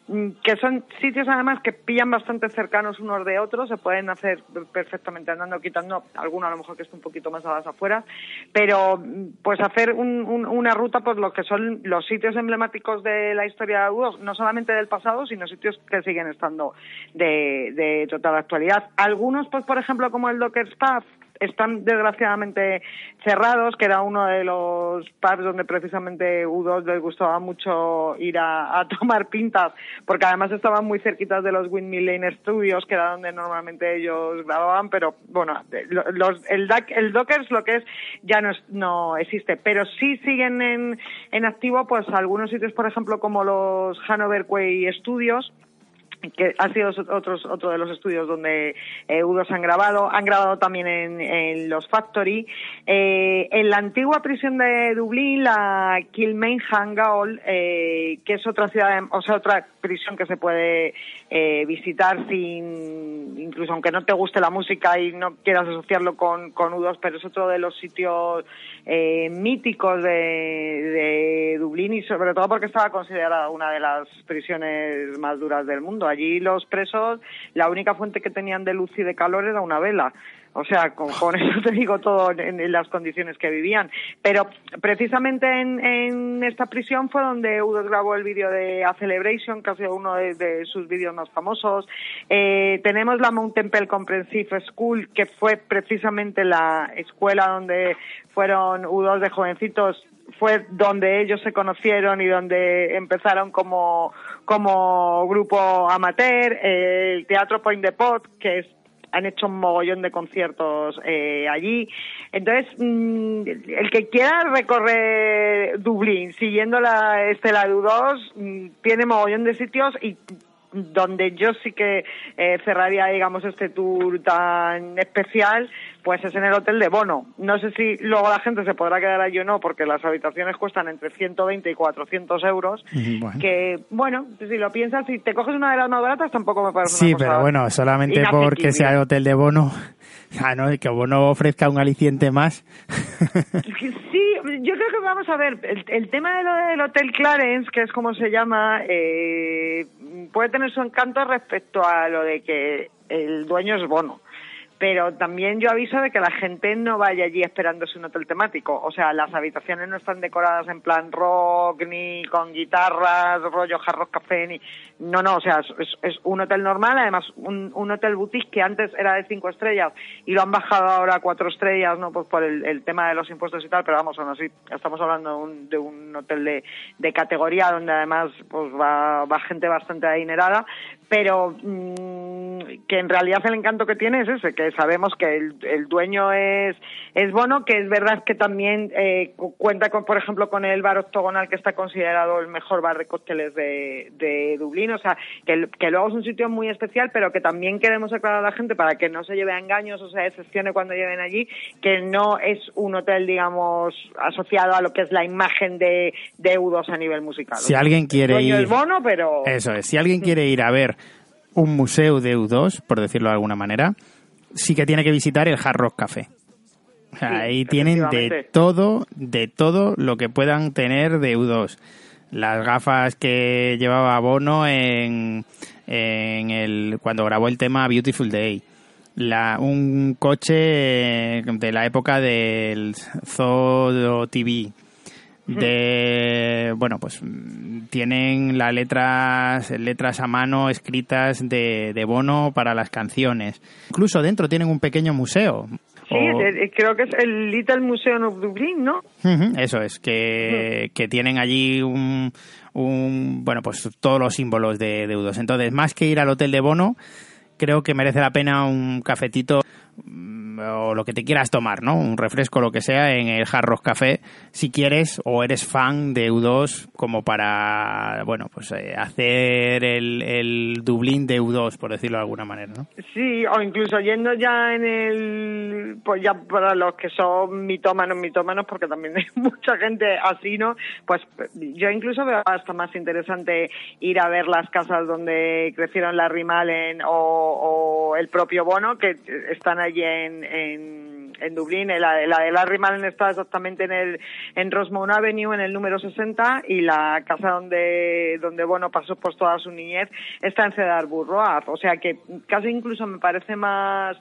mm, que son sitios además que pillan bastante cercanos unos de otros, se pueden hacer perfectamente andando, quitando alguno a lo mejor que esté un poquito más a las afueras, pero mm, pues hacer un- un- una ruta por lo que son los sitios emblemáticos de la historia de U2, no solamente del pasado, sino sitios que siguen estando de, de total actualidad. Algunos, pues por ejemplo, como el Docker Staff, están desgraciadamente cerrados, que era uno de los pubs donde precisamente U2 les gustaba mucho ir a, tomar pintas, porque además estaban muy cerquitas de los Windmill Lane Studios, que era donde normalmente ellos grababan, pero bueno, lo- los, el, el Dockers lo que es ya no, es- no existe, pero sí siguen en, en activo pues algunos sitios, por ejemplo, como los Hanover Quay Studios, que ha sido otros, otro de los estudios donde eh, U2 han grabado. Han grabado también en, los Factory. Eh, en la antigua prisión de Dublín, la Kilmainham Gaol, eh, que es otra ciudad, o sea, otra prisión que se puede eh, visitar sin, incluso aunque no te guste la música y no quieras asociarlo con, con U2, pero es otro de los sitios eh, míticos de Dublín y sobre todo porque estaba considerada una de las prisiones más duras del mundo. Allí los presos, la única fuente que tenían de luz y de calor era una vela. O sea, con, con eso te digo todo en, en las condiciones que vivían. Pero precisamente en, en esta prisión fue donde Udo grabó el vídeo de A Celebration, que ha sido uno de, de sus vídeos más famosos. Eh, tenemos la Mount Temple Comprehensive School, que fue precisamente la escuela donde fueron U2 de jovencitos fue donde ellos se conocieron y donde empezaron como, como grupo amateur, eh, el Teatro Point de Pot, que es han hecho un mogollón de conciertos eh, allí. Entonces, mm, el que quiera recorrer Dublín siguiendo la estela de U2 mm, tiene mogollón de sitios y donde yo sí que eh, cerraría, digamos, este tour tan especial, pues es en el hotel de Bono. No sé si luego la gente se podrá quedar allí o no, porque las habitaciones cuestan entre 120 y 400 euros. Bueno. Que, bueno, si lo piensas, si te coges una de las más baratas, tampoco me parece Sí, una cosa pero bueno, solamente porque sea el hotel de Bono, ah, no, que Bono ofrezca un aliciente más. Sí, yo creo que vamos a ver, el, el tema de lo del Hotel Clarence, que es como se llama, eh, puede tener su encanto respecto a lo de que el dueño es Bono. Pero también yo aviso de que la gente no vaya allí esperándose un hotel temático. O sea, las habitaciones no están decoradas en plan rock, ni con guitarras, rollo jarros café, ni... No, no, o sea, es, un hotel normal, además un, un hotel boutique que antes era de cinco estrellas y lo han bajado ahora a cuatro estrellas, ¿no? Pues por el, tema de los impuestos y tal, pero vamos, aún así, estamos hablando de un, de un hotel de, categoría donde además pues va, va gente bastante adinerada, pero mm, que en realidad el encanto que tiene es ese, que sabemos que el, el dueño es, es Bono, que es verdad que también eh, cu- cuenta con, por ejemplo, con el bar octogonal que está considerado el mejor bar de cócteles de, de Dublín, o sea, que, que luego es un sitio muy especial, pero que también queremos aclarar a la gente para que no se lleve a engaños o se decepcione cuando lleguen allí, que no es un hotel, digamos, asociado a lo que es la imagen de, de U2 a nivel musical. Si alguien quiere El ir... es Bono, pero... Eso es, si alguien quiere ir a ver un museo de U2, por decirlo de alguna manera, sí que tiene que visitar el Hard Rock Café. O sea, Sí, ahí tienen de todo, de todo lo que puedan tener de U2. Las gafas que llevaba Bono en, en el, cuando grabó el tema Beautiful Day. La, un coche de la época del Zoo TV de bueno pues mm, tienen las letras letras a mano escritas de, de Bono para las canciones incluso dentro tienen un pequeño museo Sí, O- creo que es el Little Museum of Dublin, ¿no? Eso es, que, que tienen allí un, un, bueno, pues todos los símbolos de deudos. Entonces, más que ir al hotel de Bono, creo que merece la pena un cafetito o lo que te quieras tomar, ¿no? Un refresco, lo que sea, en el Hard Rock Café, si quieres o eres fan de U2 como para, bueno, pues eh, hacer el, el Dublín de U2, por decirlo de alguna manera, ¿no? Sí, o incluso yendo ya en el, pues ya para los que son mitómanos, mitómanos, porque también hay mucha gente así, ¿no? Pues yo incluso veo hasta más interesante ir a ver las casas donde crecieron Larry Malen o, o el propio Bono, que están allí en, en, en Dublín. La, la de Larry Mullen está exactamente en el en Rosemount Avenue, en el número 60, y la casa donde donde Bono pasó pues toda su niñez está en Cedar Road. O sea que casi incluso me parece más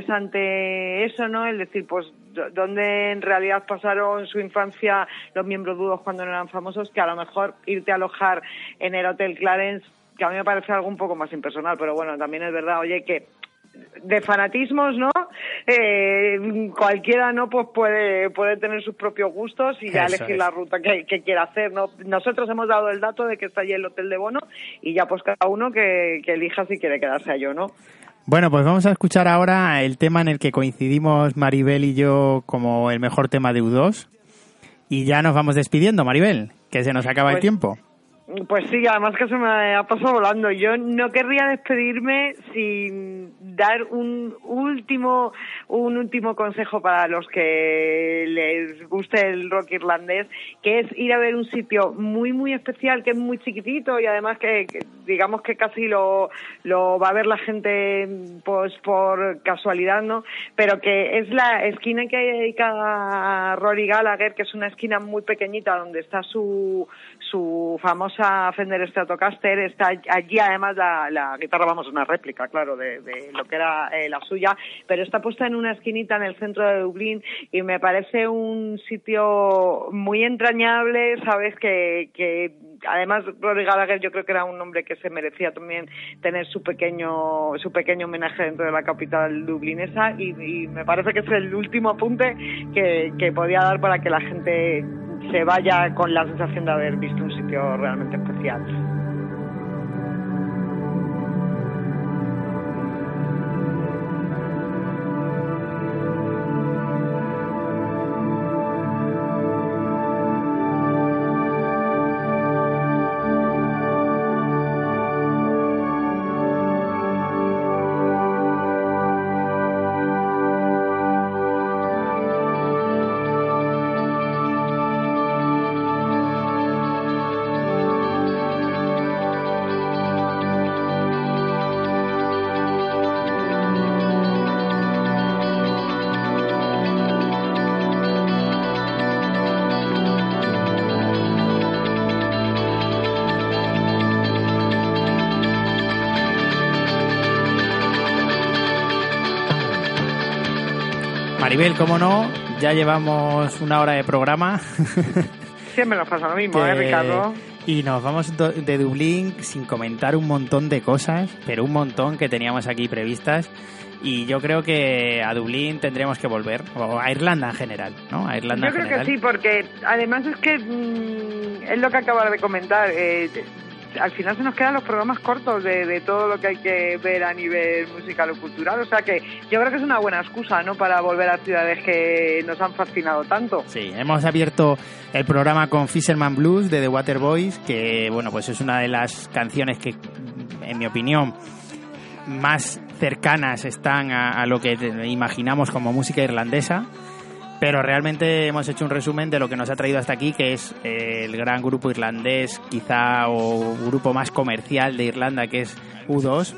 interesante eso, ¿no? El decir, pues, d- dónde en realidad pasaron su infancia los miembros dudos cuando no eran famosos, que a lo mejor irte a alojar en el Hotel Clarence, que a mí me parece algo un poco más impersonal, pero bueno, también es verdad, oye, que de fanatismos, ¿no? Eh, cualquiera, ¿no? Pues puede, puede tener sus propios gustos y ya Eso elegir es. la ruta que, que quiera hacer, ¿no? Nosotros hemos dado el dato de que está allí el Hotel de Bono y ya pues cada uno que, que elija si quiere quedarse allí o no. Bueno, pues vamos a escuchar ahora el tema en el que coincidimos Maribel y yo como el mejor tema de U2. Y ya nos vamos despidiendo, Maribel, que se nos acaba el Pues- tiempo. Pues sí, además que se me ha pasado volando. Yo no querría despedirme sin dar un último, un último consejo para los que les guste el rock irlandés, que es ir a ver un sitio muy, muy especial, que es muy chiquitito y además que, digamos que casi lo, lo va a ver la gente pues por casualidad, ¿no? Pero que es la esquina que hay dedicada Rory Gallagher, que es una esquina muy pequeñita donde está su, su famosa Fender Stratocaster. Está allí además la, la guitarra, vamos, una réplica, claro, de, de lo que era eh, la suya, pero está puesta en una esquinita en el centro de Dublín y me parece un sitio muy entrañable, ¿sabes? Que, que además Rory Gallagher yo creo que era un hombre que se merecía también tener su pequeño su pequeño homenaje dentro de la capital dublinesa y, y me parece que es el último apunte que, que podía dar para que la gente se vaya con la sensación de haber visto un sitio realmente especial. Maribel, cómo no, ya llevamos una hora de programa. Siempre nos pasa lo mismo, ¿eh, que- Ricardo? Y nos vamos de Dublín sin comentar un montón de cosas, pero un montón que teníamos aquí previstas. Y yo creo que a Dublín tendremos que volver, o a Irlanda en general, ¿no? A Irlanda Yo en creo general. que sí, porque además es que mm, es lo que acabas de comentar. eh, al final se nos quedan los programas cortos de, todo lo que hay que ver a nivel musical o cultural. O sea que yo creo que es una buena excusa, ¿no? Para volver a ciudades que nos han fascinado tanto. Sí, hemos abierto el programa con Fisherman Blues de The Waterboys, que bueno, pues es una de las canciones que, en mi opinión, más cercanas están a, lo que imaginamos como música irlandesa. Pero realmente hemos hecho un resumen de lo que nos ha traído hasta aquí, que es eh, el gran grupo irlandés, quizá, o grupo más comercial de Irlanda, que es U2.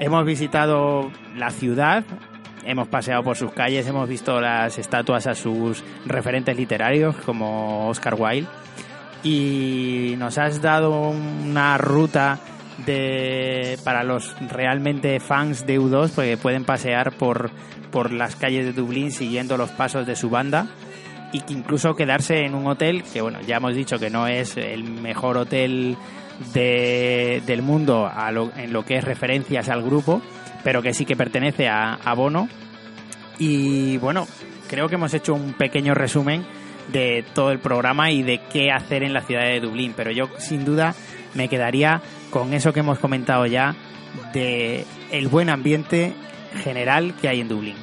Hemos visitado la ciudad, hemos paseado por sus calles, hemos visto las estatuas a sus referentes literarios, como Oscar Wilde, y nos has dado una ruta de para los realmente fans de U2 porque pueden pasear por, por las calles de Dublín siguiendo los pasos de su banda y que incluso quedarse en un hotel que bueno ya hemos dicho que no es el mejor hotel de- del mundo a lo- en lo que es referencias al grupo pero que sí que pertenece a, a Bono. Y bueno creo que hemos hecho un pequeño resumen de todo el programa y de qué hacer en la ciudad de Dublín pero yo sin duda me quedaría con eso que hemos comentado ya de el buen ambiente general que hay en Dublín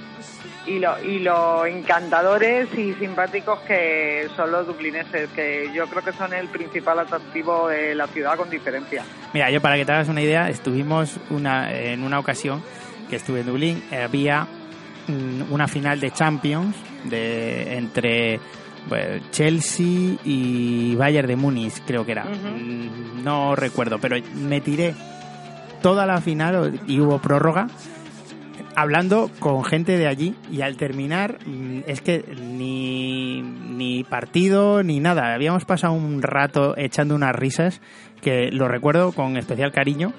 Y lo, y lo encantadores y simpáticos que son los dublineses, que yo creo que son el principal atractivo de la ciudad con diferencia. Mira, yo para que te hagas una idea, estuvimos una, en una ocasión que estuve en Dublín, eh, había mm, una final de Champions de entre bueno, Chelsea y Bayern de Múnich, creo que era. Mm, No recuerdo, pero me tiré toda la final y hubo prórroga hablando con gente de allí y al terminar mm, es que ni, ni partido ni nada. Habíamos pasado un rato echando unas risas que lo recuerdo con especial cariño.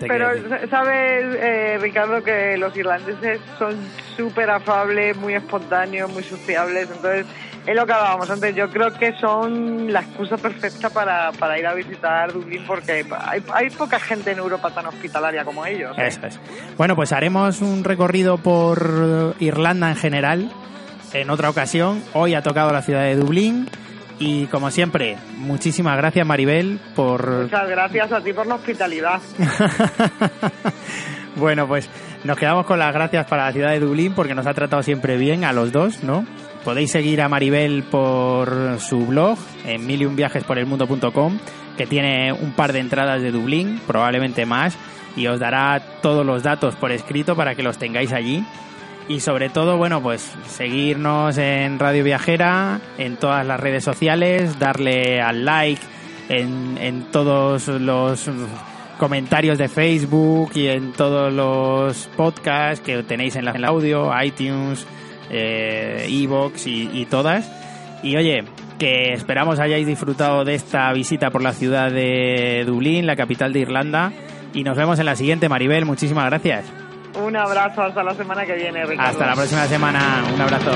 Pero sabes, eh, Ricardo, que los irlandeses son súper afables, muy espontáneos, muy sociables. Entonces, es lo que hablábamos antes. Yo creo que son la excusa perfecta para, para ir a visitar Dublín porque hay, hay poca gente en Europa tan hospitalaria como ellos. ¿eh? Eso es. Bueno, pues haremos un recorrido por Irlanda en general en otra ocasión. Hoy ha tocado la ciudad de Dublín. Y como siempre, muchísimas gracias Maribel por... Muchas gracias a ti por la hospitalidad. bueno, pues nos quedamos con las gracias para la ciudad de Dublín porque nos ha tratado siempre bien a los dos, ¿no? Podéis seguir a Maribel por su blog en miliumviajesporelmundo.com que tiene un par de entradas de Dublín, probablemente más, y os dará todos los datos por escrito para que los tengáis allí. Y sobre todo, bueno, pues seguirnos en Radio Viajera, en todas las redes sociales, darle al like en, en todos los comentarios de Facebook y en todos los podcasts que tenéis en la- audio, iTunes, eh, Evox y, y todas. Y oye, que esperamos hayáis disfrutado de esta visita por la ciudad de Dublín, la capital de Irlanda. Y nos vemos en la siguiente, Maribel. Muchísimas gracias. Un abrazo hasta la semana que viene, Ricardo. Hasta la próxima semana. Un abrazo.